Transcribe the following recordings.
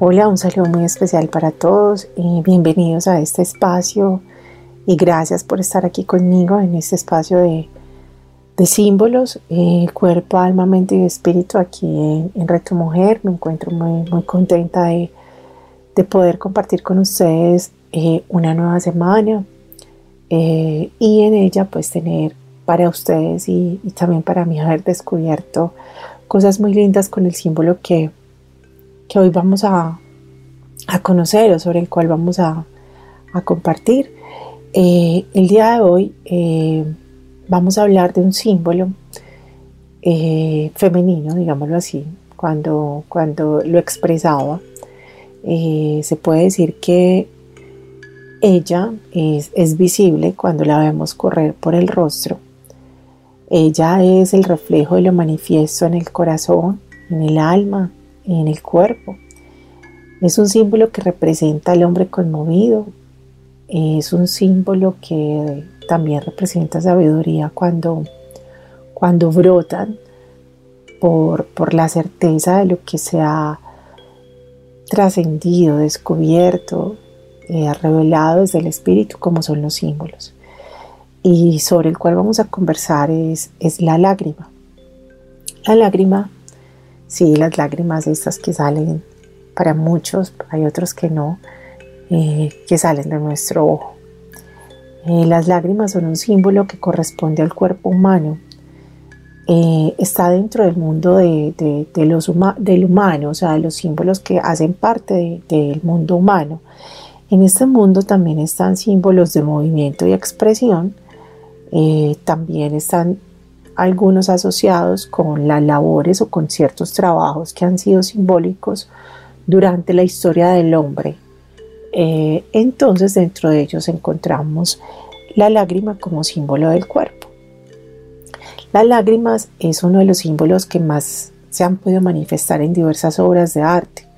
Hola, un saludo muy especial para todos y bienvenidos a este espacio y gracias por estar aquí conmigo en este espacio de, símbolos, eh, cuerpo, alma, mente y espíritu aquí en, Reto Mujer. Me encuentro muy, muy contenta de, poder compartir con ustedes eh, una nueva semana eh, y en ella pues tener para ustedes y, y también para mí haber descubierto cosas muy lindas con el símbolo que que hoy vamos a, conocer o sobre el cual vamos a, compartir. Eh, el día de hoy eh, vamos a hablar de un símbolo eh, femenino, digámoslo así, cuando, cuando lo expresaba. se puede decir que ella es, es, visible cuando la vemos correr por el rostro. Ella es el reflejo de lo manifiesto en el corazón, en el alma, en el cuerpo. Es un símbolo que representa al hombre conmovido. Es un símbolo que también representa sabiduría cuando, cuando brotan por, por la certeza de lo que se ha trascendido, descubierto, eh, revelado desde el espíritu, como son los símbolos. Y sobre el cual vamos a conversar es, es la lágrima. La lágrima Sí, las lágrimas estas que salen para muchos, hay otros que no, eh, que salen de nuestro ojo. Eh, las lágrimas son un símbolo que corresponde al cuerpo humano. Eh, está dentro del mundo de, los del humano, o sea, de los símbolos que hacen parte del mundo humano. En este mundo también están símbolos de movimiento y expresión, también están algunos asociados con las labores o con ciertos trabajos que han sido simbólicos durante la historia del hombre. Eh, entonces dentro de ellos encontramos la lágrima como símbolo del cuerpo. Las lágrimas es uno de los símbolos que más se han podido manifestar en diversas obras de arte.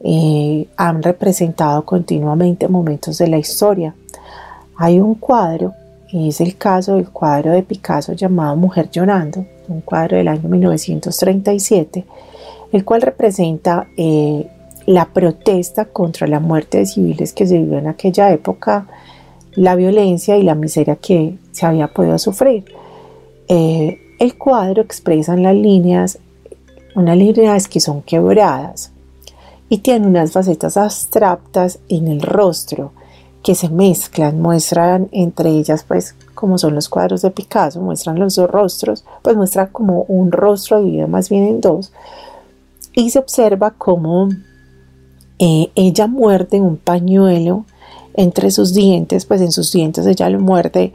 Eh, han representado continuamente momentos de la historia. Hay un cuadro es el caso del cuadro de Picasso llamado Mujer llorando, un cuadro del año 1937, el cual representa eh, la protesta contra la muerte de civiles que se vivió en aquella época, la violencia y la miseria que se había podido sufrir. Eh, el cuadro expresa en las líneas unas líneas que son quebradas y tiene unas facetas abstractas en el rostro que se mezclan, muestran entre ellas, pues, como son los cuadros de Picasso, muestran los dos rostros, pues muestra como un rostro dividido más bien en dos, y se observa como eh, ella muerde un pañuelo entre sus dientes, pues en sus dientes ella lo muerde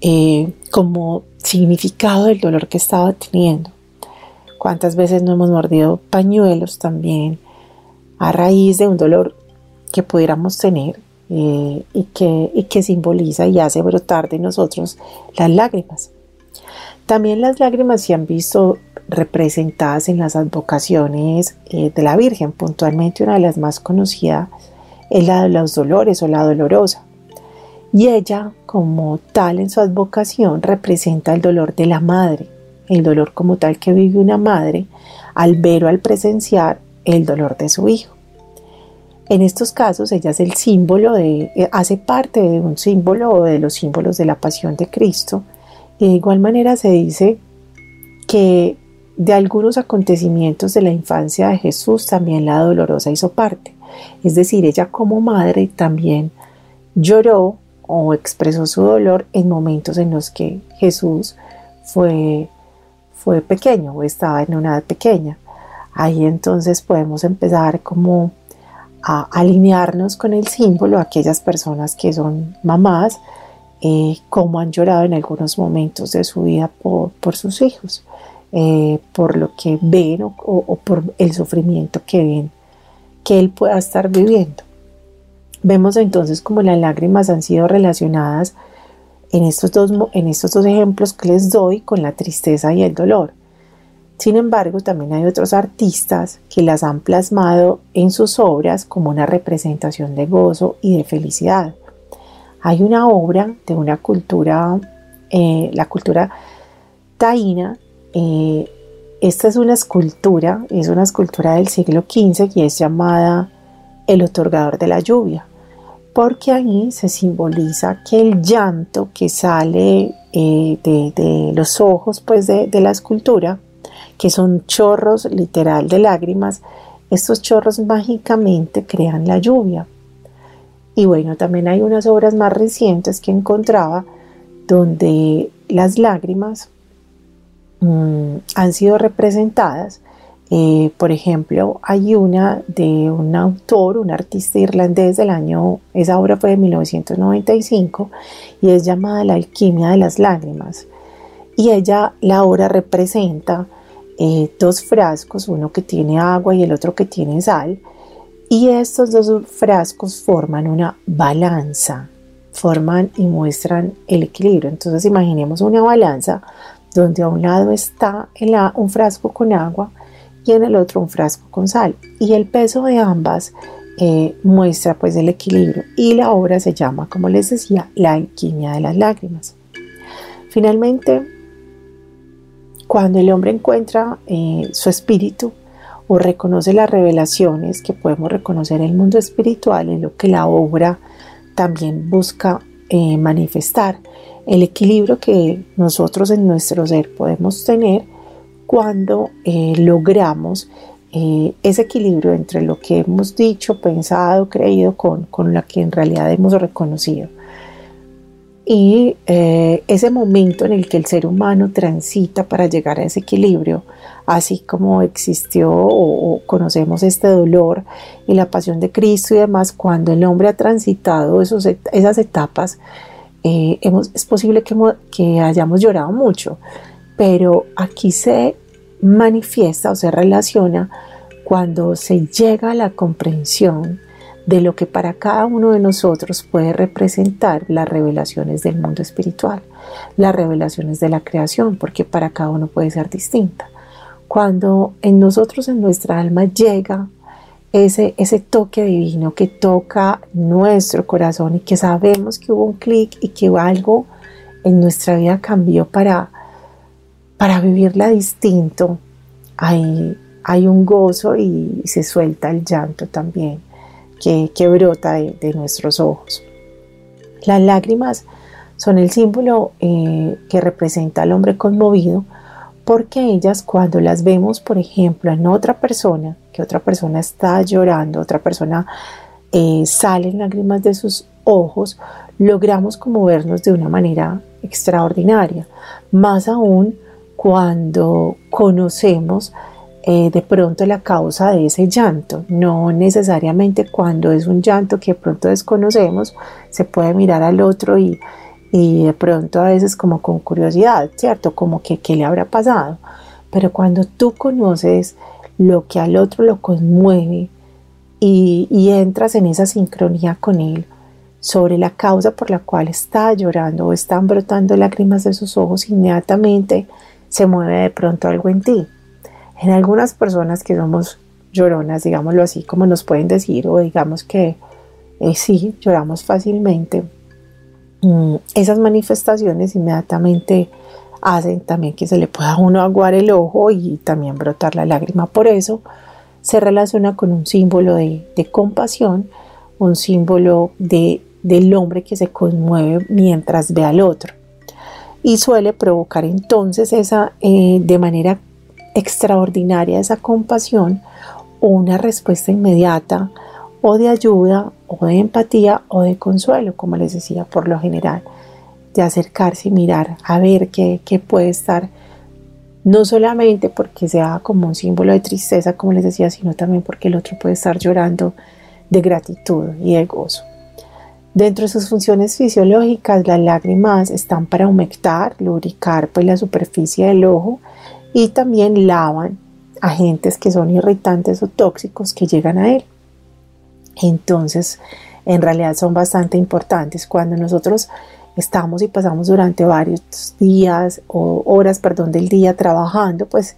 eh, como significado del dolor que estaba teniendo. ¿Cuántas veces no hemos mordido pañuelos también a raíz de un dolor que pudiéramos tener eh, y, que, simboliza y hace brotar de nosotros las lágrimas. También las lágrimas se han visto representadas en las advocaciones eh, de la Virgen, puntualmente una de las más conocidas es la de los dolores o la dolorosa. Y ella, como tal en su advocación, representa el dolor de la madre, el dolor como tal que vive una madre al ver o al presenciar el dolor de su hijo. En estos casos ella es el símbolo de, eh, hace parte de un símbolo o de los símbolos de la pasión de Cristo. Y de igual manera se dice que de algunos acontecimientos de la infancia de Jesús también la dolorosa hizo parte. Es decir, ella como madre también lloró o expresó su dolor en momentos en los que Jesús fue, fue pequeño o estaba en una edad pequeña. Ahí entonces podemos empezar como a alinearnos con el símbolo, aquellas personas que son mamás, eh, como han llorado en algunos momentos de su vida por, sus hijos. eh, por lo que ven o, por el sufrimiento que ven que él pueda estar viviendo. Vemos entonces como las lágrimas han sido relacionadas en estos, dos, en estos dos ejemplos que les doy con la tristeza y el dolor. Sin embargo, también hay otros artistas que las han plasmado en sus obras como una representación de gozo y de felicidad. Hay una obra de una cultura, eh, la cultura taína, eh, esta es una escultura, es una escultura del siglo XV y es llamada El otorgador de la lluvia, porque ahí se simboliza que el llanto que sale eh, de, los ojos pues, de, de la escultura, que son chorros literal de lágrimas, estos chorros mágicamente crean la lluvia. Y bueno, también hay unas obras más recientes que encontraba donde las lágrimas mm, han sido representadas. Eh, por ejemplo, hay una de un autor, un artista irlandés del año, esa obra fue de 1995 y es llamada La alquimia de las lágrimas. Y ella, la obra representa eh, dos frascos, uno que tiene agua y el otro que tiene sal, y estos dos frascos forman una balanza, forman y muestran el equilibrio. Entonces imaginemos una balanza donde a un lado está un frasco con agua y en el otro un frasco con sal. Y el peso de ambas eh, muestra pues el equilibrio. Y la obra se llama, como les decía, La alquimia de las lágrimas. Finalmente, cuando el hombre encuentra eh, su espíritu, o reconoce las revelaciones que podemos reconocer en el mundo espiritual, en lo que la obra también busca eh, manifestar, el equilibrio que nosotros en nuestro ser podemos tener cuando eh, logramos ese equilibrio entre lo que hemos dicho, pensado, creído con, con lo que en realidad hemos reconocido. Y ese momento en el que el ser humano transita para llegar a ese equilibrio así como existió o, conocemos este dolor y la pasión de Cristo y demás, cuando el hombre ha transitado esas etapas, eh, es posible que, que hayamos llorado mucho, pero aquí se manifiesta o se relaciona cuando se llega a la comprensión de lo que para cada uno de nosotros puede representar las revelaciones del mundo espiritual, las revelaciones de la creación, porque para cada uno puede ser distinta. Cuando en nosotros, en nuestra alma, llega ese, ese toque divino que toca nuestro corazón y que sabemos que hubo un clic y que algo en nuestra vida cambió para, para vivirla distinto, hay, hay un gozo y se suelta el llanto también que, brota de, nuestros ojos. Las lágrimas son el símbolo eh, que representa al hombre conmovido, porque ellas cuando las vemos, por ejemplo, en otra persona, que otra persona está llorando, otra persona eh, salen lágrimas de sus ojos, logramos como vernos de una manera extraordinaria. Más aún cuando conocemos eh, de pronto la causa de ese llanto, no necesariamente cuando es un llanto que de pronto desconocemos, se puede mirar al otro y y de pronto a veces como con curiosidad, ¿cierto? Como que qué le habrá pasado. Pero cuando tú conoces lo que al otro lo conmueve y, entras en esa sincronía con él sobre la causa por la cual está llorando o están brotando lágrimas de sus ojos, inmediatamente se mueve de pronto algo en ti. En algunas personas que somos lloronas, digámoslo así, como nos pueden decir, o digamos que eh, sí, lloramos fácilmente, Mm, esas manifestaciones inmediatamente hacen también que se le pueda uno aguar el ojo y también brotar la lágrima. Por eso se relaciona con un símbolo de, compasión, un símbolo de, del hombre que se conmueve mientras ve al otro. Y suele provocar entonces esa, eh, de manera extraordinaria esa compasión, una respuesta inmediata o de ayuda o de empatía o de consuelo, como les decía, por lo general, de acercarse y mirar a ver qué, puede estar, no solamente porque sea como un símbolo de tristeza, como les decía, sino también porque el otro puede estar llorando de gratitud y de gozo. Dentro de sus funciones fisiológicas, las lágrimas están para humectar, lubricar pues, la superficie del ojo y también lavan agentes que son irritantes o tóxicos que llegan a él. Entonces, en realidad son bastante importantes. Cuando nosotros estamos y pasamos durante varios días o horas, perdón, del día trabajando, pues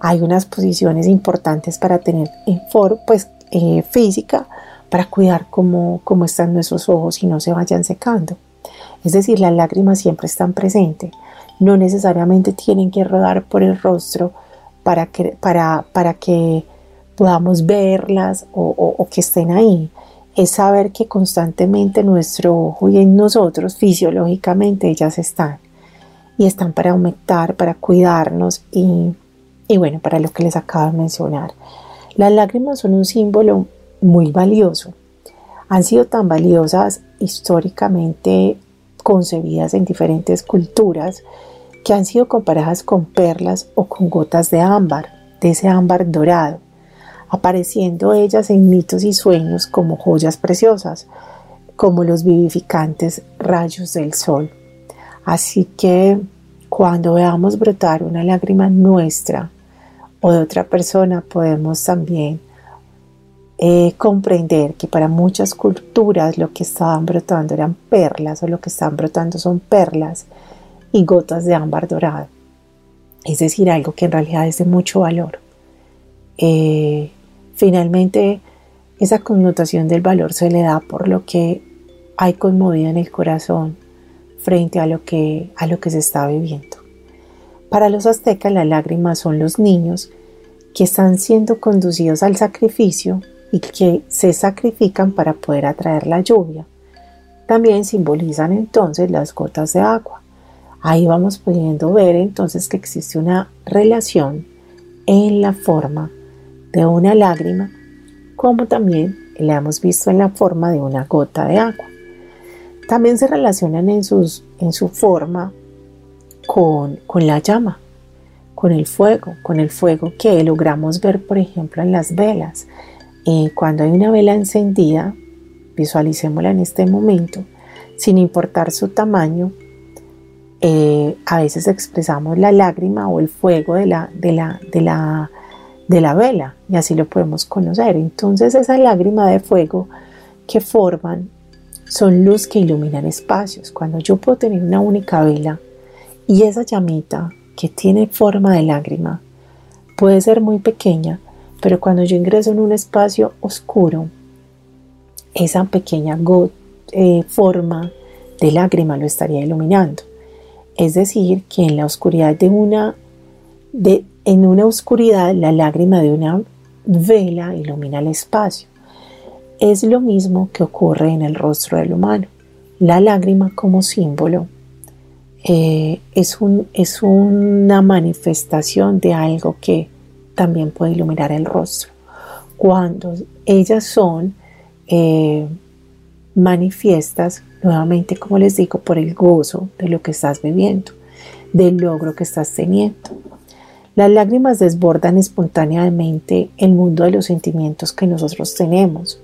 hay unas posiciones importantes para tener en for, pues, eh, física para cuidar cómo, cómo están nuestros ojos y no se vayan secando. Es decir, las lágrimas siempre están presentes. No necesariamente tienen que rodar por el rostro para que, para, para que podamos verlas o, que estén ahí. Es saber que constantemente nuestro ojo y en nosotros fisiológicamente ellas están. Y están para aumentar, para cuidarnos y, y bueno, para lo que les acabo de mencionar. Las lágrimas son un símbolo muy valioso. Han sido tan valiosas históricamente concebidas en diferentes culturas que han sido comparadas con perlas o con gotas de ámbar, de ese ámbar dorado, apareciendo ellas en mitos y sueños como joyas preciosas, como los vivificantes rayos del sol. Así que cuando veamos brotar una lágrima nuestra o de otra persona, podemos también eh, comprender que para muchas culturas lo que estaban brotando eran perlas o lo que estaban brotando son perlas y gotas de ámbar dorado. Es decir, algo que en realidad es de mucho valor. Eh, finalmente, esa connotación del valor se le da por lo que hay conmovido en el corazón frente a lo que, a lo que se está viviendo. Para los aztecas las lágrimas son los niños que están siendo conducidos al sacrificio y que se sacrifican para poder atraer la lluvia. También simbolizan entonces las gotas de agua. Ahí vamos pudiendo ver entonces que existe una relación en la forma de una lágrima, como también la hemos visto en la forma de una gota de agua. También se relacionan en, sus, en su forma con, con la llama, con el fuego, con el fuego que logramos ver, por ejemplo, en las velas, cuando hay una vela encendida, visualicémosla en este momento, sin importar su tamaño, eh, a veces expresamos la lágrima o el fuego de, la, de la vela y así lo podemos conocer. Entonces esa lágrima de fuego que forman son luz que iluminan espacios. Cuando yo puedo tener una única vela y esa llamita que tiene forma de lágrima puede ser muy pequeña, pero cuando yo ingreso en un espacio oscuro, esa pequeña eh, forma de lágrima lo estaría iluminando. Es decir, que en la oscuridad de una, de, en una oscuridad, la lágrima de una vela ilumina el espacio. Es lo mismo que ocurre en el rostro del humano. La lágrima como símbolo eh, es, un, es una manifestación de algo que también puede iluminar el rostro. Cuando ellas son eh, manifiestas, nuevamente, como les digo, por el gozo de lo que estás viviendo, del logro que estás teniendo. Las lágrimas desbordan espontáneamente el mundo de los sentimientos que nosotros tenemos,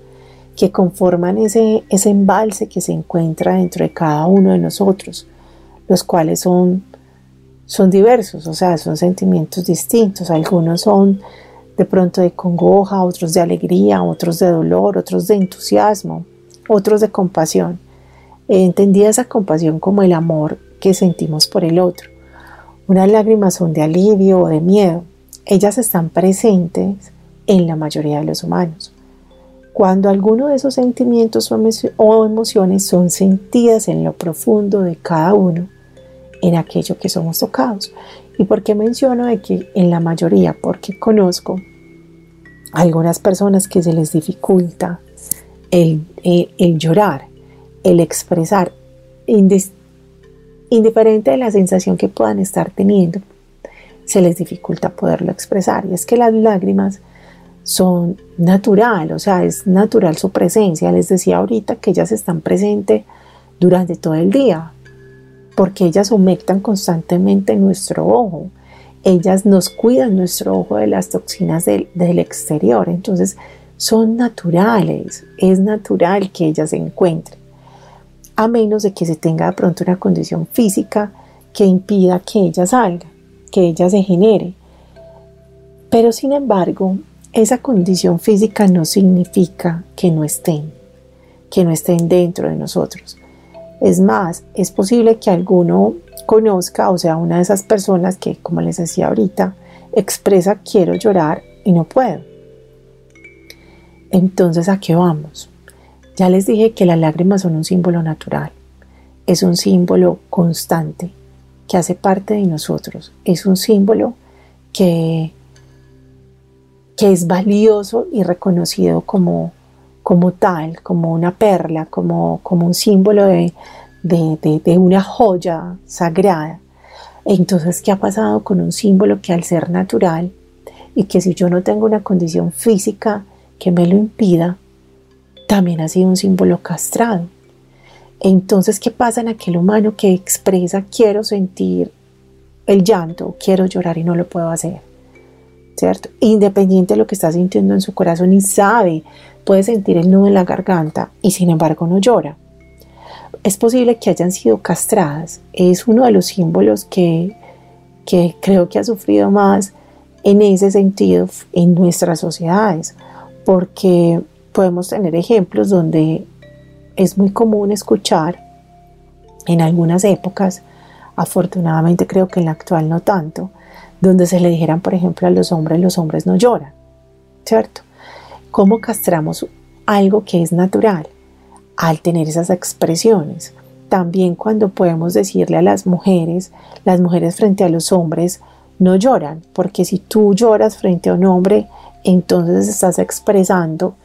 que conforman ese, ese embalse que se encuentra dentro de cada uno de nosotros, los cuales son son diversos, o sea, son sentimientos distintos. Algunos son de pronto de congoja, otros de alegría, otros de dolor, otros de entusiasmo, otros de compasión. Entendía esa compasión como el amor que sentimos por el otro. Unas lágrimas son de alivio o de miedo. Ellas están presentes en la mayoría de los humanos. Cuando alguno de esos sentimientos o emociones son sentidas en lo profundo de cada uno, en aquello que somos tocados. ¿Y por qué menciono de que en la mayoría? Porque conozco algunas personas que se les dificulta el, llorar, el expresar, indiferente de la sensación que puedan estar teniendo, se les dificulta poderlo expresar. Y es que las lágrimas son natural, o sea, es natural su presencia. Les decía ahorita que ellas están presentes durante todo el día, porque ellas humectan constantemente nuestro ojo. Ellas nos cuidan nuestro ojo de las toxinas del, exterior. Entonces, son naturales. Es natural que ellas se encuentren. A menos de que se tenga de pronto una condición física que impida que ella salga, que ella se genere. Pero sin embargo, esa condición física no significa que no estén, que no estén dentro de nosotros. Es más, es posible que alguno conozca, o sea, una de esas personas que, como les decía ahorita, expresa quiero llorar y no puedo. Entonces, ¿a qué vamos? Ya les dije que las lágrimas son un símbolo natural, es un símbolo constante que hace parte de nosotros, es un símbolo que, que es valioso y reconocido como como tal, como una perla, como, como un símbolo de, de, una joya sagrada. Entonces, ¿qué ha pasado con un símbolo que al ser natural y que si yo no tengo una condición física que me lo impida, también ha sido un símbolo castrado? Entonces, ¿qué pasa en aquel humano que expresa quiero sentir el llanto, quiero llorar y no lo puedo hacer? ¿Cierto? Independiente de lo que está sintiendo en su corazón y sabe puede sentir el nudo en la garganta y sin embargo no llora. Es posible que hayan sido castradas. Es uno de los símbolos que, que creo que ha sufrido más en ese sentido en nuestras sociedades, porque podemos tener ejemplos donde es muy común escuchar en algunas épocas, afortunadamente creo que en la actual no tanto, donde se le dijeran, por ejemplo, a los hombres, los hombres no lloran, ¿cierto? ¿Cómo castramos algo que es natural? Al tener esas expresiones. También cuando podemos decirle a las mujeres, las mujeres frente a los hombres no lloran, porque si tú lloras frente a un hombre, entonces estás expresando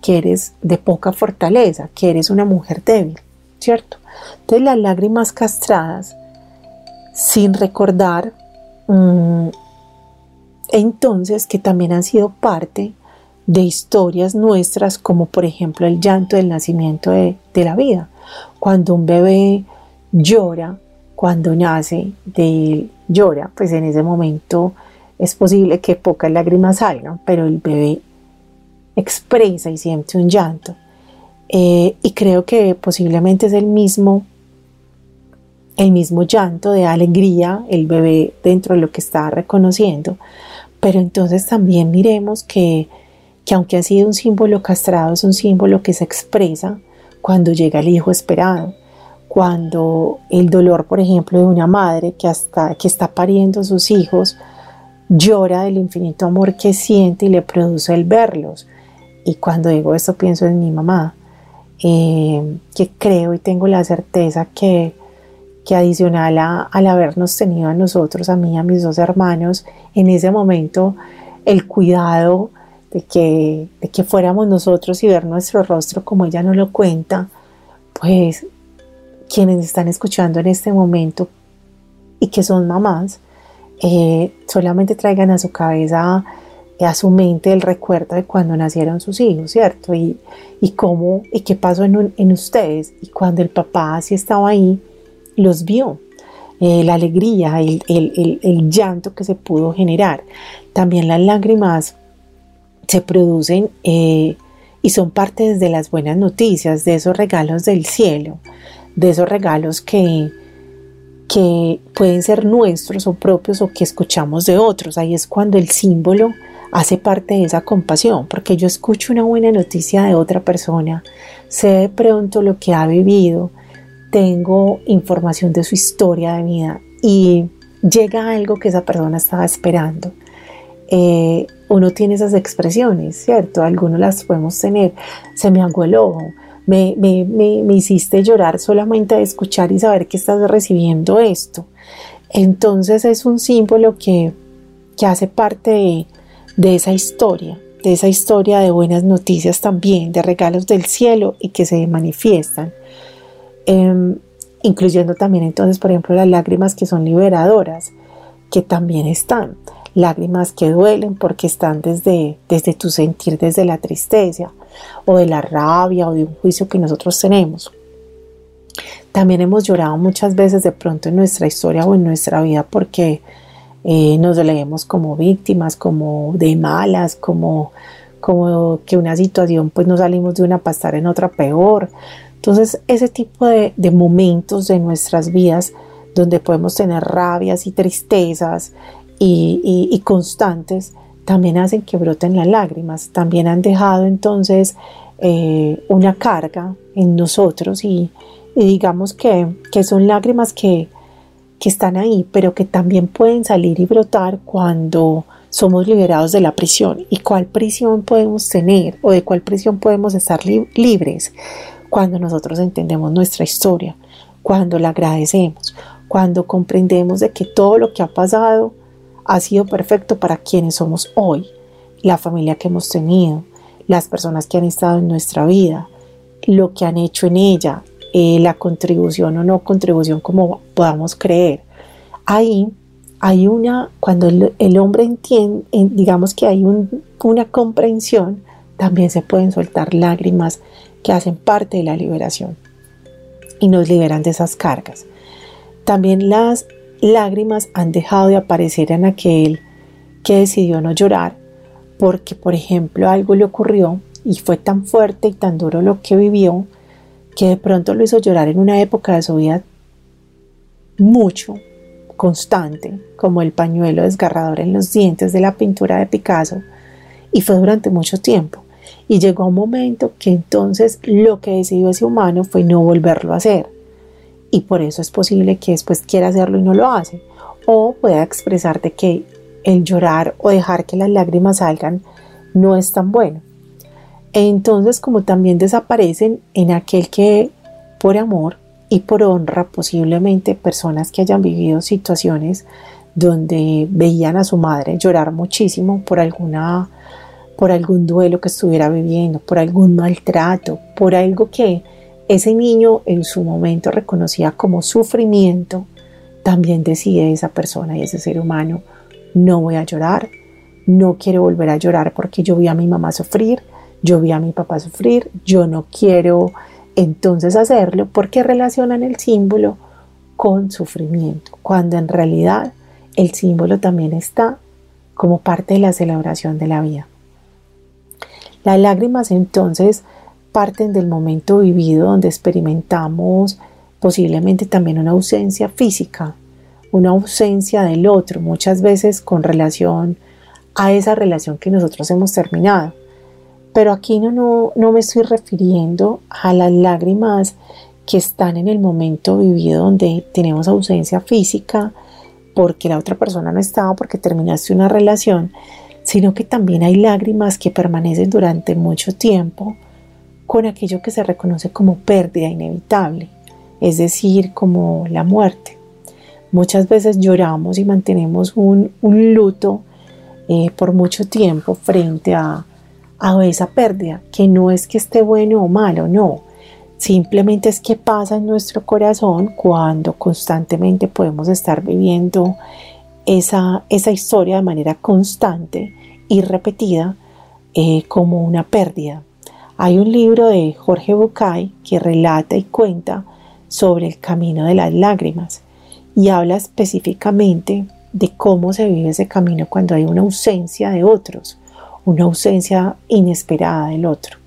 que eres de poca fortaleza, que eres una mujer débil, ¿cierto? Entonces las lágrimas castradas, sin recordar, mm, entonces que también han sido parte de historias nuestras, como por ejemplo el llanto del nacimiento de, la vida. Cuando un bebé llora, cuando nace, de llora, pues en ese momento es posible que pocas lágrimas salgan, pero el bebé expresa y siente un llanto. Eh, y creo que posiblemente es el mismo, el mismo llanto de alegría, el bebé dentro de lo que está reconociendo. Pero entonces también miremos que que aunque ha sido un símbolo castrado, es un símbolo que se expresa cuando llega el hijo esperado, cuando el dolor, por ejemplo, de una madre que, hasta, que está pariendo sus hijos, llora del infinito amor que siente y le produce el verlos. Y cuando digo esto pienso en mi mamá, eh, que creo y tengo la certeza que, que adicional a, al habernos tenido a nosotros, a mí y a mis dos hermanos, en ese momento el cuidado de que, de que fuéramos nosotros y ver nuestro rostro como ella nos lo cuenta, pues quienes están escuchando en este momento y que son mamás, eh, solamente traigan a su cabeza, a su mente el recuerdo de cuando nacieron sus hijos, ¿cierto? Y, y cómo, y qué pasó en, en, ustedes. Y cuando el papá sí estaba ahí, los vio. Eh, la alegría, el, el, el llanto que se pudo generar. También las lágrimas se producen eh, y son parte de las buenas noticias, de esos regalos del cielo, de esos regalos que, que pueden ser nuestros o propios o que escuchamos de otros. Ahí es cuando el símbolo hace parte de esa compasión, porque yo escucho una buena noticia de otra persona, sé de pronto lo que ha vivido, tengo información de su historia de vida y llega algo que esa persona estaba esperando. Eh, uno tiene esas expresiones, ¿cierto? Algunos las podemos tener. Se me aguó el ojo, me, me, me, hiciste llorar solamente de escuchar y saber que estás recibiendo esto. Entonces es un símbolo que, que hace parte de, esa historia, de esa historia de buenas noticias también, de regalos del cielo y que se manifiestan. Em, incluyendo también entonces, por ejemplo, las lágrimas que son liberadoras, que también están lágrimas que duelen porque están desde, desde tu sentir, desde la tristeza o de la rabia o de un juicio que nosotros tenemos. También hemos llorado muchas veces de pronto en nuestra historia o en nuestra vida porque eh, nos leemos como víctimas, como de malas, como, como que una situación pues no salimos de una para estar en otra peor. Entonces ese tipo de, de momentos de nuestras vidas donde podemos tener rabias y tristezas y, constantes, también hacen que broten las lágrimas, también han dejado entonces eh, una carga en nosotros y, digamos que, son lágrimas que, que están ahí, pero que también pueden salir y brotar cuando somos liberados de la prisión. ¿Y cuál prisión podemos tener o de cuál prisión podemos estar libres? Cuando nosotros entendemos nuestra historia, cuando la agradecemos, cuando comprendemos de que todo lo que ha pasado ha sido perfecto para quienes somos hoy, la familia que hemos tenido, las personas que han estado en nuestra vida, lo que han hecho en ella, eh, la contribución o no contribución como podamos creer. Ahí hay una, cuando el, hombre entiende, digamos que hay una comprensión, también se pueden soltar lágrimas que hacen parte de la liberación y nos liberan de esas cargas. También las lágrimas han dejado de aparecer en aquel que decidió no llorar porque, por ejemplo, algo le ocurrió y fue tan fuerte y tan duro lo que vivió que de pronto lo hizo llorar en una época de su vida mucho, constante, como el pañuelo desgarrador en los dientes de la pintura de Picasso, y fue durante mucho tiempo. Y llegó un momento que entonces lo que decidió ese humano fue no volverlo a hacer. Y por eso es posible que después quiera hacerlo y no lo hace. O pueda expresarte que el llorar o dejar que las lágrimas salgan no es tan bueno. Entonces, como también desaparecen en aquel que por amor y por honra posiblemente personas que hayan vivido situaciones donde veían a su madre llorar muchísimo por alguna por algún duelo que estuviera viviendo, por algún maltrato, por algo que ese niño en su momento reconocía como sufrimiento, también decide esa persona y ese ser humano, no voy a llorar, no quiero volver a llorar porque yo vi a mi mamá sufrir, yo vi a mi papá sufrir, yo no quiero entonces hacerlo porque relacionan el símbolo con sufrimiento, cuando en realidad el símbolo también está como parte de la celebración de la vida. Las lágrimas entonces parten del momento vivido donde experimentamos posiblemente también una ausencia física, una ausencia del otro, muchas veces con relación a esa relación que nosotros hemos terminado. Pero aquí no, no, me estoy refiriendo a las lágrimas que están en el momento vivido donde tenemos ausencia física porque la otra persona no estaba, porque terminaste una relación, sino que también hay lágrimas que permanecen durante mucho tiempo con aquello que se reconoce como pérdida inevitable, es decir, como la muerte. Muchas veces lloramos y mantenemos un, luto eh, por mucho tiempo frente a, esa pérdida, que no es que esté bueno o malo, no, simplemente es que pasa en nuestro corazón cuando constantemente podemos estar viviendo esa, esa historia de manera constante y repetida eh, como una pérdida. Hay un libro de Jorge Bucay que relata y cuenta sobre el camino de las lágrimas y habla específicamente de cómo se vive ese camino cuando hay una ausencia de otros, una ausencia inesperada del otro.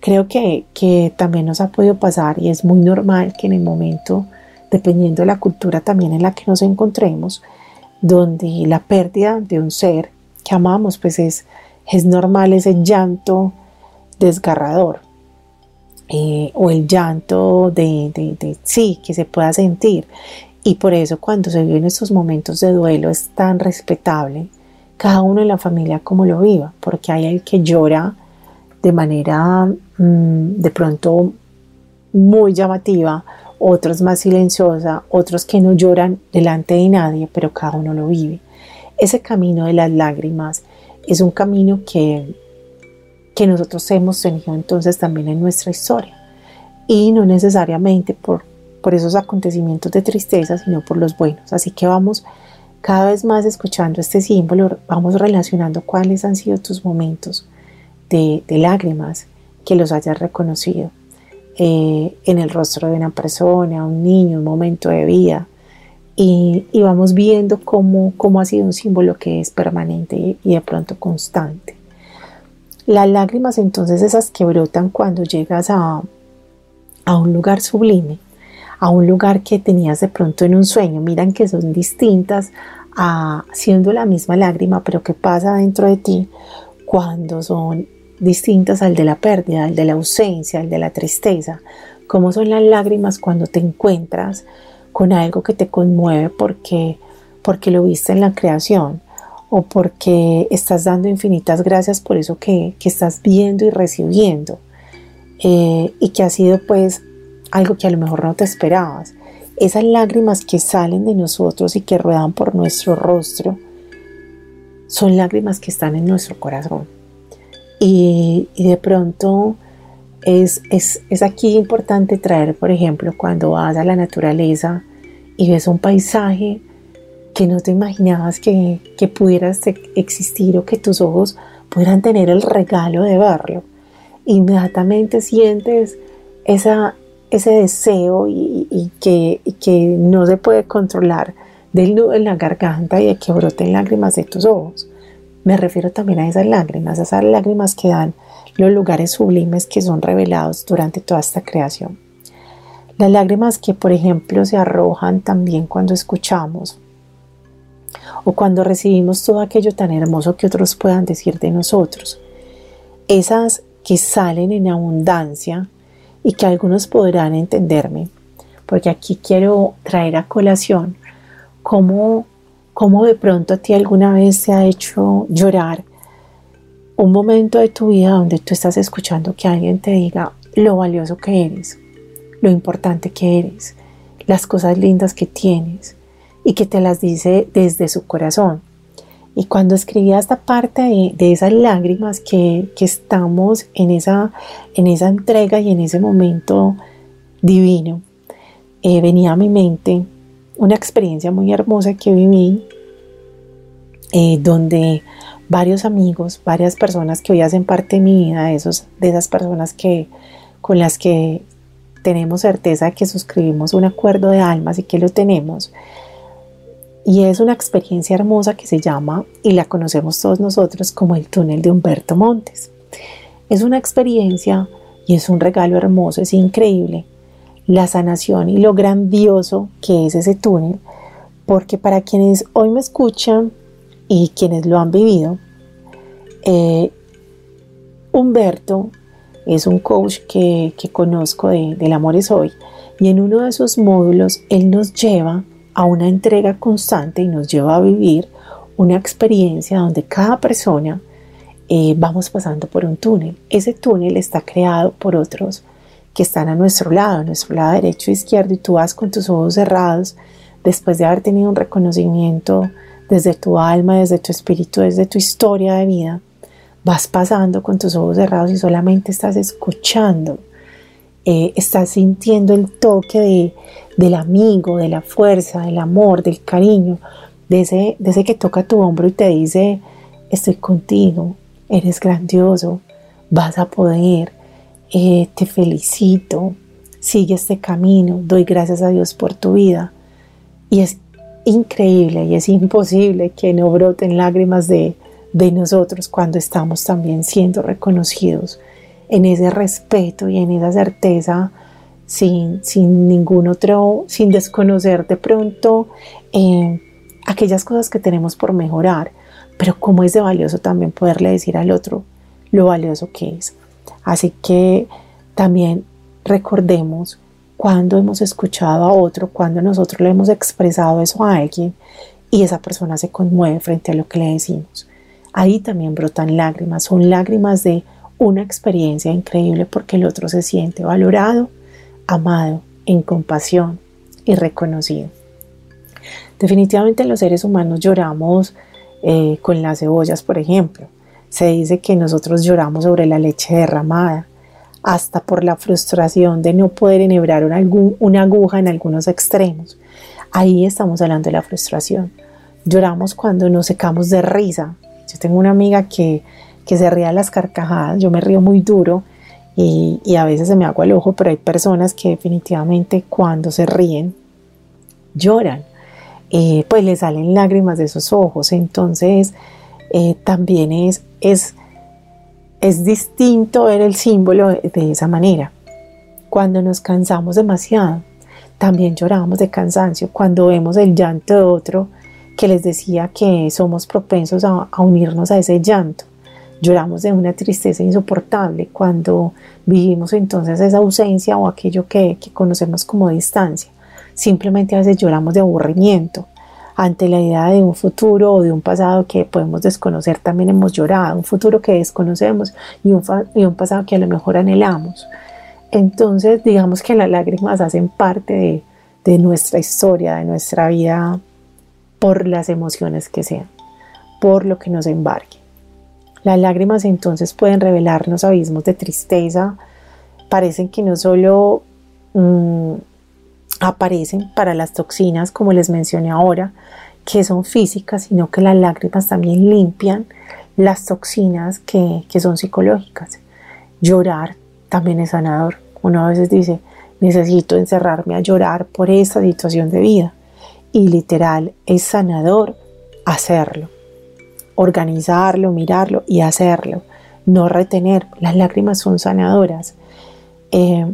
Creo que, que también nos ha podido pasar y es muy normal que en el momento, dependiendo de la cultura también en la que nos encontremos, donde la pérdida de un ser que amamos, pues es, es normal ese llanto desgarrador eh, o el llanto de, sí, que se pueda sentir. Y por eso cuando se viven estos momentos de duelo es tan respetable cada uno en la familia como lo viva, porque hay el que llora de manera mm, de pronto muy llamativa, otros más silenciosa, otros que no lloran delante de nadie, pero cada uno lo vive. Ese camino de las lágrimas es un camino que, que nosotros hemos tenido entonces también en nuestra historia. Y no necesariamente por, por esos acontecimientos de tristeza, sino por los buenos. Así que vamos cada vez más escuchando este símbolo, vamos relacionando cuáles han sido tus momentos de, lágrimas que los hayas reconocido eh, en el rostro de una persona, un niño, un momento de vida, y, vamos viendo cómo, cómo, ha sido un símbolo que es permanente y, de pronto constante. Las lágrimas entonces esas que brotan cuando llegas a, a un lugar sublime, a un lugar que tenías de pronto en un sueño, miran que son distintas siendo la misma lágrima, pero que pasa dentro de ti cuando son distintas al de la pérdida, al de la ausencia, al de la tristeza. Cómo son las lágrimas cuando te encuentras con algo que te conmueve porque, porque lo viste en la creación o porque estás dando infinitas gracias por eso que, estás viendo y recibiendo eh, y que ha sido pues algo que a lo mejor no te esperabas. Esas lágrimas que salen de nosotros y que ruedan por nuestro rostro son lágrimas que están en nuestro corazón. Y, de pronto es, es, aquí importante traer, por ejemplo, cuando vas a la naturaleza y ves un paisaje que no te imaginabas que, pudieras existir o que tus ojos pudieran tener el regalo de verlo. Inmediatamente sientes esa, ese deseo y, que, que, no se puede controlar del nudo en la garganta y de que broten lágrimas de tus ojos. Me refiero también a esas lágrimas, a esas lágrimas que dan los lugares sublimes que son revelados durante toda esta creación. Las lágrimas que, por ejemplo, se arrojan también cuando escuchamos o cuando recibimos todo aquello tan hermoso que otros puedan decir de nosotros. Esas que salen en abundancia y que algunos podrán entenderme, porque aquí quiero traer a colación cómo, cómo de pronto a ti alguna vez te ha hecho llorar un momento de tu vida donde tú estás escuchando que alguien te diga lo valioso que eres, lo importante que eres, las cosas lindas que tienes, y que te las dice desde su corazón. Y cuando escribía esta parte de, esas lágrimas que, estamos en esa, en esa entrega y en ese momento divino, eh, venía a mi mente una experiencia muy hermosa que viví, eh, donde varios amigos, varias personas que hoy hacen parte de mi vida, esos, de esas personas que, con las que tenemos certeza de que suscribimos un acuerdo de almas y que lo tenemos, y es una experiencia hermosa que se llama, y la conocemos todos nosotros como el túnel de Humberto Montes. Es una experiencia y es un regalo hermoso, es increíble la sanación y lo grandioso que es ese túnel, porque para quienes hoy me escuchan y quienes lo han vivido, eh, Humberto es un coach que, conozco de, del Amor es Hoy y en uno de sus módulos él nos lleva a una entrega constante y nos lleva a vivir una experiencia donde cada persona eh, vamos pasando por un túnel. Ese túnel está creado por otros que están a nuestro lado, a nuestro lado derecho e izquierdo, y tú vas con tus ojos cerrados después de haber tenido un reconocimiento desde tu alma, desde tu espíritu, desde tu historia de vida. Vas pasando con tus ojos cerrados y solamente estás escuchando eh, estás sintiendo el toque de, del amigo, de la fuerza, del amor, del cariño, de ese, de ese que toca tu hombro y te dice, estoy contigo, eres grandioso, vas a poder, eh, te felicito, sigue este camino, doy gracias a Dios por tu vida. Y es increíble y es imposible que no broten lágrimas de, de nosotros cuando estamos también siendo reconocidos en ese respeto y en esa certeza sin, sin ningún otro, sin desconocer de pronto eh, aquellas cosas que tenemos por mejorar, pero como es de valioso también poderle decir al otro lo valioso que es. Así que también recordemos cuando hemos escuchado a otro, cuando nosotros le hemos expresado eso a alguien y esa persona se conmueve frente a lo que le decimos. Ahí también brotan lágrimas, son lágrimas de una experiencia increíble porque el otro se siente valorado, amado, en compasión y reconocido. Definitivamente los seres humanos lloramos eh, con las cebollas, por ejemplo. Se dice que nosotros lloramos sobre la leche derramada, hasta por la frustración de no poder enhebrar una, una aguja en algunos extremos. Ahí estamos hablando de la frustración. Lloramos cuando nos secamos de risa. Yo tengo una amiga que que se ría las carcajadas, yo me río muy duro y, a veces se me agua el ojo, pero hay personas que definitivamente cuando se ríen lloran, eh, pues le salen lágrimas de sus ojos, entonces eh, también es, es, es distinto ver el símbolo de, esa manera. Cuando nos cansamos demasiado, también lloramos de cansancio. Cuando vemos el llanto de otro, que les decía que somos propensos a, unirnos a ese llanto. Lloramos de una tristeza insoportable cuando vivimos entonces esa ausencia o aquello que, conocemos como distancia. Simplemente a veces lloramos de aburrimiento ante la idea de un futuro o de un pasado que podemos desconocer, también hemos llorado, un futuro que desconocemos y un, y un pasado que a lo mejor anhelamos. Entonces, digamos que las lágrimas hacen parte de, de nuestra historia, de nuestra vida, por las emociones que sean, por lo que nos embarque. Las lágrimas entonces pueden revelarnos abismos de tristeza, parecen que no solo mm, aparecen para las toxinas, como les mencioné ahora, que son físicas, sino que las lágrimas también limpian las toxinas que, que son psicológicas. Llorar también es sanador. Uno a veces dice, necesito encerrarme a llorar por esta situación de vida. Y literal, es sanador hacerlo. Organizarlo, mirarlo y hacerlo. No retener. Las lágrimas son sanadoras. Eh,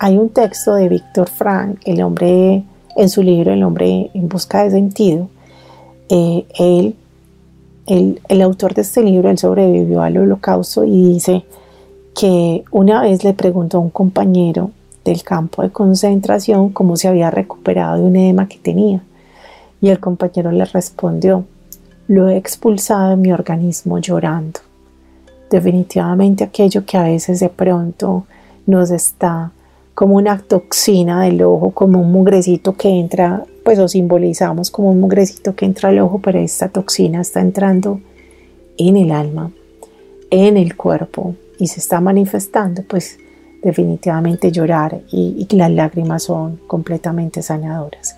hay un texto de Víctor Frank, el hombre en su libro El hombre en busca de sentido. Eh, él, el autor de este libro, él sobrevivió al holocausto y dice que una vez le preguntó a un compañero del campo de concentración cómo se había recuperado de un edema que tenía. Y el compañero le respondió, lo he expulsado de mi organismo llorando. Definitivamente aquello que a veces de pronto nos está como una toxina del ojo, como un mugrecito que entra, pues lo simbolizamos como un mugrecito que entra al ojo, pero esta toxina está entrando en el alma, en el cuerpo, y se está manifestando, pues definitivamente llorar y, las lágrimas son completamente sanadoras.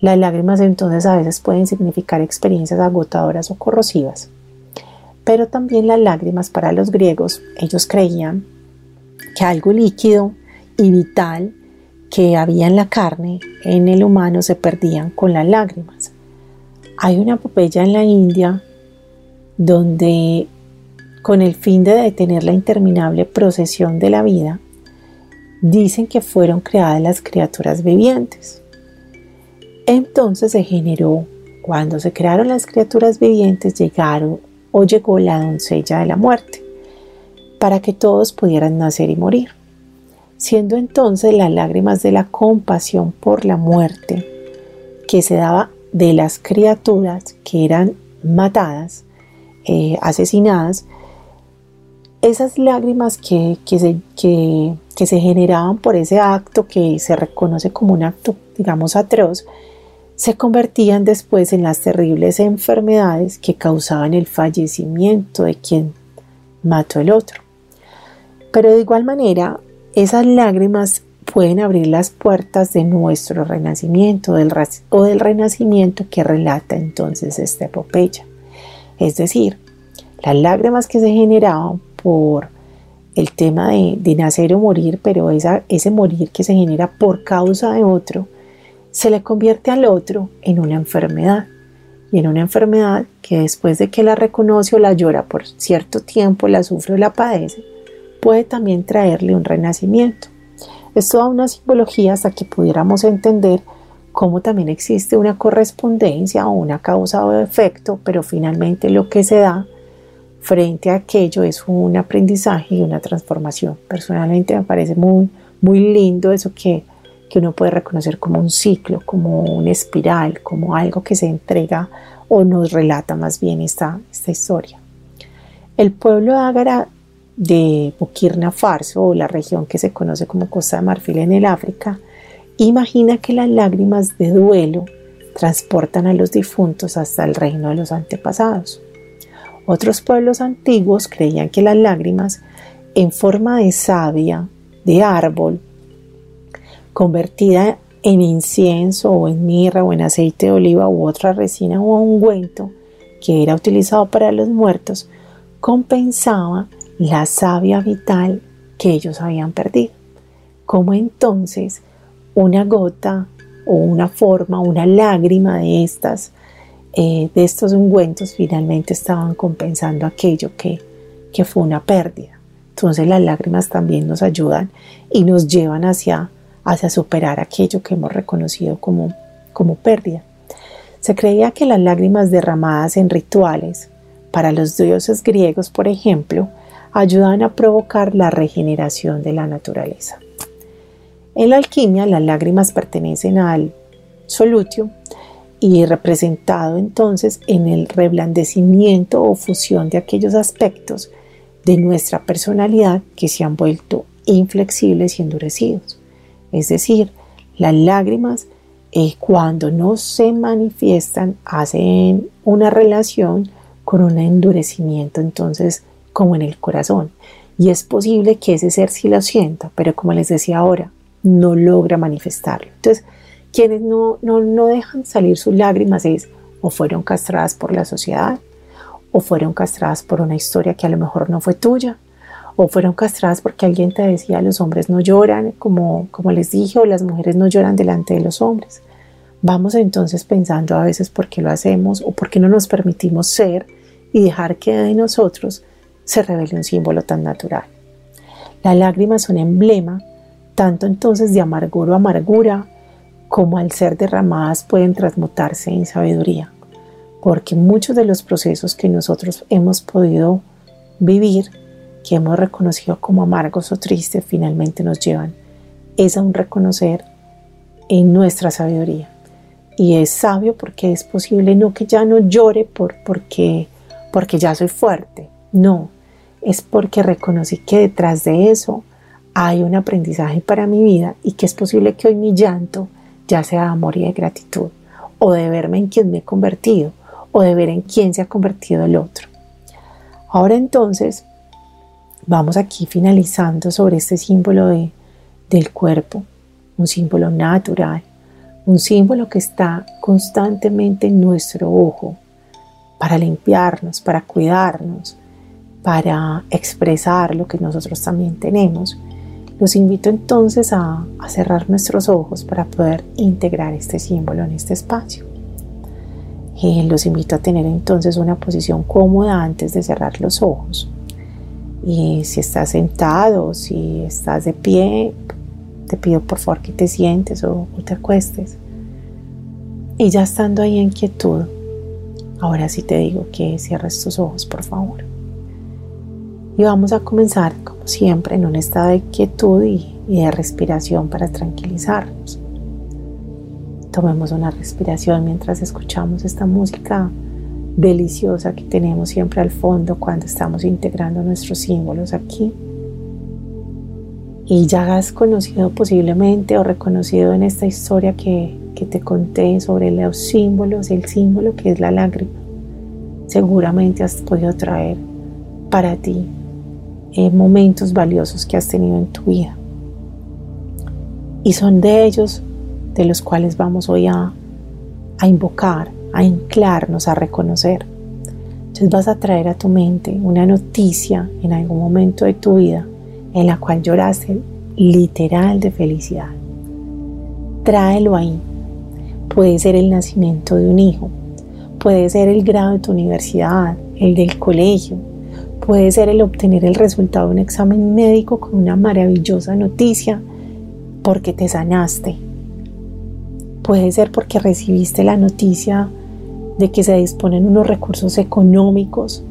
Las lágrimas entonces a veces pueden significar experiencias agotadoras o corrosivas, pero también las lágrimas para los griegos, ellos creían que algo líquido y vital que había en la carne, en el humano, se perdían con las lágrimas. Hay una epopeya en la India donde con el fin de detener la interminable procesión de la vida, dicen que fueron creadas las criaturas vivientes. Entonces se generó, cuando se crearon las criaturas vivientes, llegaron o llegó la doncella de la muerte, para que todos pudieran nacer y morir, siendo entonces las lágrimas de la compasión por la muerte que se daba de las criaturas que eran matadas, eh, asesinadas, esas lágrimas que, se, que, se generaban por ese acto que se reconoce como un acto, digamos, atroz, se convertían después en las terribles enfermedades que causaban el fallecimiento de quien mató el otro. Pero de igual manera, esas lágrimas pueden abrir las puertas de nuestro renacimiento o del renacimiento que relata entonces esta epopeya. Es decir, las lágrimas que se generaban por el tema de, nacer o morir, pero esa, ese morir que se genera por causa de otro, se le convierte al otro en una enfermedad. Y en una enfermedad que después de que la reconoce o la llora por cierto tiempo, la sufre o la padece, puede también traerle un renacimiento. Es toda una simbología hasta que pudiéramos entender cómo también existe una correspondencia o una causa o efecto, pero finalmente lo que se da frente a aquello es un aprendizaje y una transformación. Personalmente me parece muy, muy lindo eso que, que uno puede reconocer como un ciclo, como una espiral, como algo que se entrega o nos relata más bien esta, esta historia. El pueblo ágara de Bukirna Farso, o la región que se conoce como Costa de Marfil en el África, imagina que las lágrimas de duelo transportan a los difuntos hasta el reino de los antepasados. Otros pueblos antiguos creían que las lágrimas, en forma de savia, de árbol, convertida en incienso o en mirra o en aceite de oliva u otra resina o ungüento que era utilizado para los muertos, compensaba la savia vital que ellos habían perdido. Como entonces una gota o una forma, una lágrima de estas eh, de estos ungüentos finalmente estaban compensando aquello que, que fue una pérdida. Entonces las lágrimas también nos ayudan y nos llevan hacia, hacia superar aquello que hemos reconocido como, como pérdida. Se creía que las lágrimas derramadas en rituales, para los dioses griegos por ejemplo, ayudaban a provocar la regeneración de la naturaleza. En la alquimia, las lágrimas pertenecen al solutio y representado entonces en el reblandecimiento o fusión de aquellos aspectos de nuestra personalidad que se han vuelto inflexibles y endurecidos. Es decir, las lágrimas cuando no se manifiestan hacen una relación con un endurecimiento entonces como en el corazón. Y es posible que ese ser sí lo sienta, pero como les decía ahora, no logra manifestarlo. Entonces, quienes no, no, no dejan salir sus lágrimas es o fueron castradas por la sociedad, o fueron castradas por una historia que a lo mejor no fue tuya, o fueron castradas porque alguien te decía los hombres no lloran, como, como les dije, o las mujeres no lloran delante de los hombres. Vamos entonces pensando a veces por qué lo hacemos o por qué no nos permitimos ser y dejar que de nosotros se revele un símbolo tan natural. Las lágrimas son emblema tanto entonces de amargura o amargura como al ser derramadas pueden transmutarse en sabiduría, porque muchos de los procesos que nosotros hemos podido vivir, que hemos reconocido como amargos o tristes, finalmente nos llevan es a un reconocer en nuestra sabiduría. Y es sabio porque es posible no que ya no llore por, porque, porque ya soy fuerte, no, es porque reconocí que detrás de eso hay un aprendizaje para mi vida y que es posible que hoy mi llanto ya sea de amor y de gratitud, o de verme en quien me he convertido, o de ver en quién se ha convertido el otro. Ahora entonces, vamos aquí finalizando sobre este símbolo de, del cuerpo, un símbolo natural, un símbolo que está constantemente en nuestro ojo para limpiarnos, para cuidarnos, para expresar lo que nosotros también tenemos los invito entonces a, cerrar nuestros ojos para poder integrar este símbolo en este espacio. Y los invito a tener entonces una posición cómoda antes de cerrar los ojos. Y si estás sentado, si estás de pie, te pido por favor que te sientes o, o te acuestes. Y ya estando ahí en quietud, ahora sí te digo que cierres tus ojos, por favor. Y vamos a comenzar, como siempre, en un estado de quietud y, de respiración para tranquilizarnos. Tomemos una respiración mientras escuchamos esta música deliciosa que tenemos siempre al fondo cuando estamos integrando nuestros símbolos aquí. Y ya has conocido posiblemente o reconocido en esta historia que, que te conté sobre los símbolos, el símbolo que es la lágrima. Seguramente has podido traer para ti eh, momentos valiosos que has tenido en tu vida. Y son de ellos de los cuales vamos hoy a, a invocar, a anclarnos, a reconocer. Entonces vas a traer a tu mente una noticia en algún momento de tu vida en la cual lloraste literal de felicidad. Tráelo ahí. Puede ser el nacimiento de un hijo, puede ser el grado de tu universidad, el del colegio, Puede ser el obtener el resultado de un examen médico con una maravillosa noticia porque te sanaste. Puede ser porque recibiste la noticia de que se disponen unos recursos económicos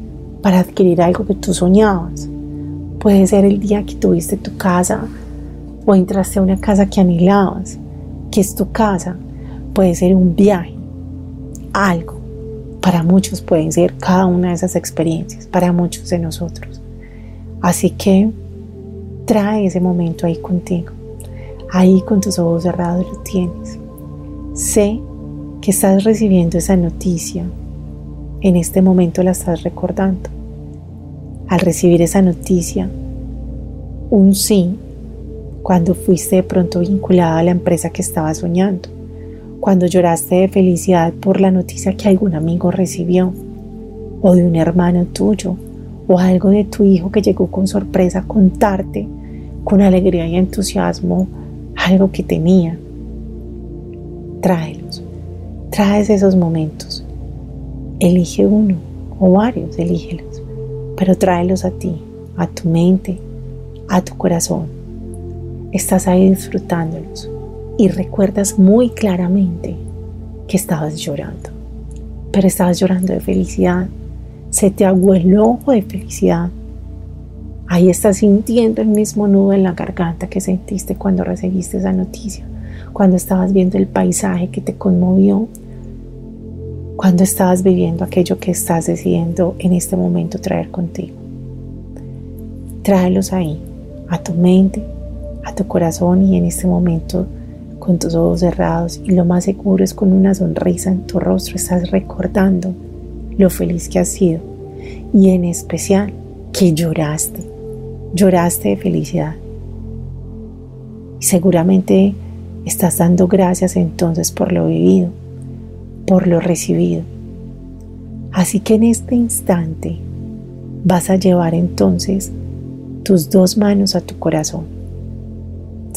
para adquirir algo que tú soñabas. Puede ser el día que tuviste tu casa o entraste a una casa que anhelabas, que es tu casa. Puede ser un viaje, algo para muchos pueden ser cada una de esas experiencias, para muchos de nosotros. Así que trae ese momento ahí contigo. Ahí con tus ojos cerrados lo tienes. Sé que estás recibiendo esa noticia. En este momento la estás recordando. Al recibir esa noticia, un sí, cuando fuiste de pronto vinculada a la empresa que estabas soñando cuando lloraste de felicidad por la noticia que algún amigo recibió, o de un hermano tuyo, o algo de tu hijo que llegó con sorpresa a contarte con alegría y entusiasmo algo que tenía. Tráelos, traes esos momentos. Elige uno o varios, elígelos, pero tráelos a ti, a tu mente, a tu corazón. Estás ahí disfrutándolos y recuerdas muy claramente que estabas llorando. pero estabas llorando de felicidad. Se te aguó el ojo de felicidad. Ahí estás sintiendo el mismo nudo en la garganta que sentiste cuando recibiste esa noticia, cuando estabas viendo el paisaje que te conmovió, cuando estabas viviendo aquello que estás decidiendo en este momento traer contigo. Tráelos ahí, a tu mente, a tu corazón y en este momento con tus ojos cerrados y lo más seguro es con una sonrisa en tu rostro estás recordando lo feliz que has sido y en especial que lloraste, lloraste de felicidad. Y seguramente estás dando gracias entonces por lo vivido, por lo recibido. Así que en este instante vas a llevar entonces tus dos manos a tu corazón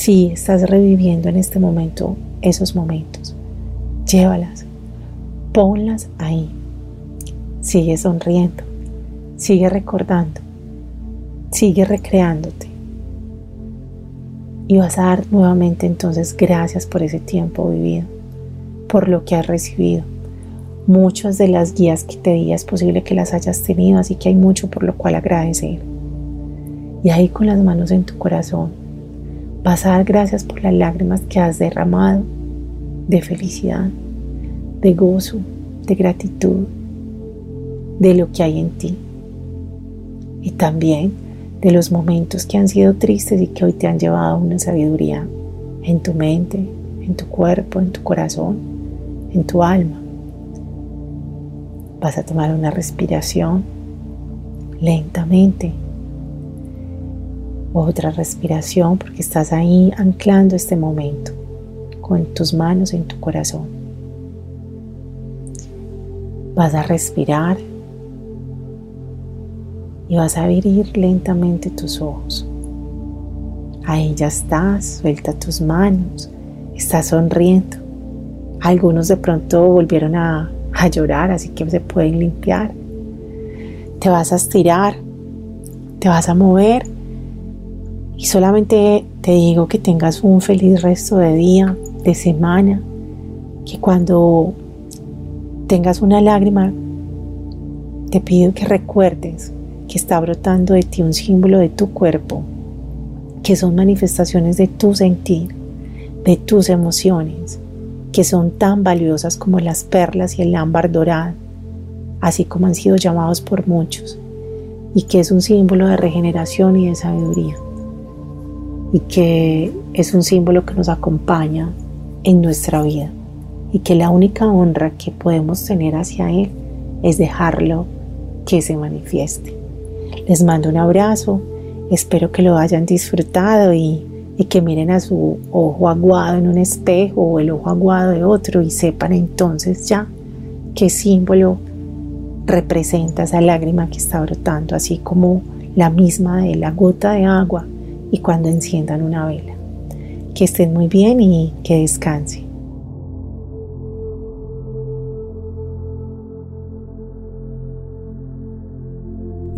si estás reviviendo en este momento esos momentos, llévalas, ponlas ahí. Sigue sonriendo, sigue recordando, sigue recreándote. Y vas a dar nuevamente entonces gracias por ese tiempo vivido, por lo que has recibido. Muchas de las guías que te di es posible que las hayas tenido, así que hay mucho por lo cual agradecer. Y ahí con las manos en tu corazón, Vas a dar gracias por las lágrimas que has derramado de felicidad, de gozo, de gratitud, de lo que hay en ti. Y también de los momentos que han sido tristes y que hoy te han llevado a una sabiduría en tu mente, en tu cuerpo, en tu corazón, en tu alma. Vas a tomar una respiración lentamente otra respiración porque estás ahí anclando este momento con tus manos en tu corazón. Vas a respirar y vas a abrir lentamente tus ojos. Ahí ya estás, suelta tus manos, estás sonriendo. Algunos de pronto volvieron a, llorar, así que se pueden limpiar. Te vas a estirar, te vas a mover y solamente te digo que tengas un feliz resto de día, de semana, que cuando tengas una lágrima, te pido que recuerdes que está brotando de ti un símbolo de tu cuerpo, que son manifestaciones de tu sentir, de tus emociones, que son tan valiosas como las perlas y el ámbar dorado, así como han sido llamados por muchos, y que es un símbolo de regeneración y de sabiduría y que es un símbolo que nos acompaña en nuestra vida y que la única honra que podemos tener hacia Él es dejarlo que se manifieste. Les mando un abrazo, espero que lo hayan disfrutado y, y que miren a su ojo aguado en un espejo o el ojo aguado de otro y sepan entonces ya qué símbolo representa esa lágrima que está brotando, así como la misma de la gota de agua y cuando enciendan una vela. Que estén muy bien y que descansen.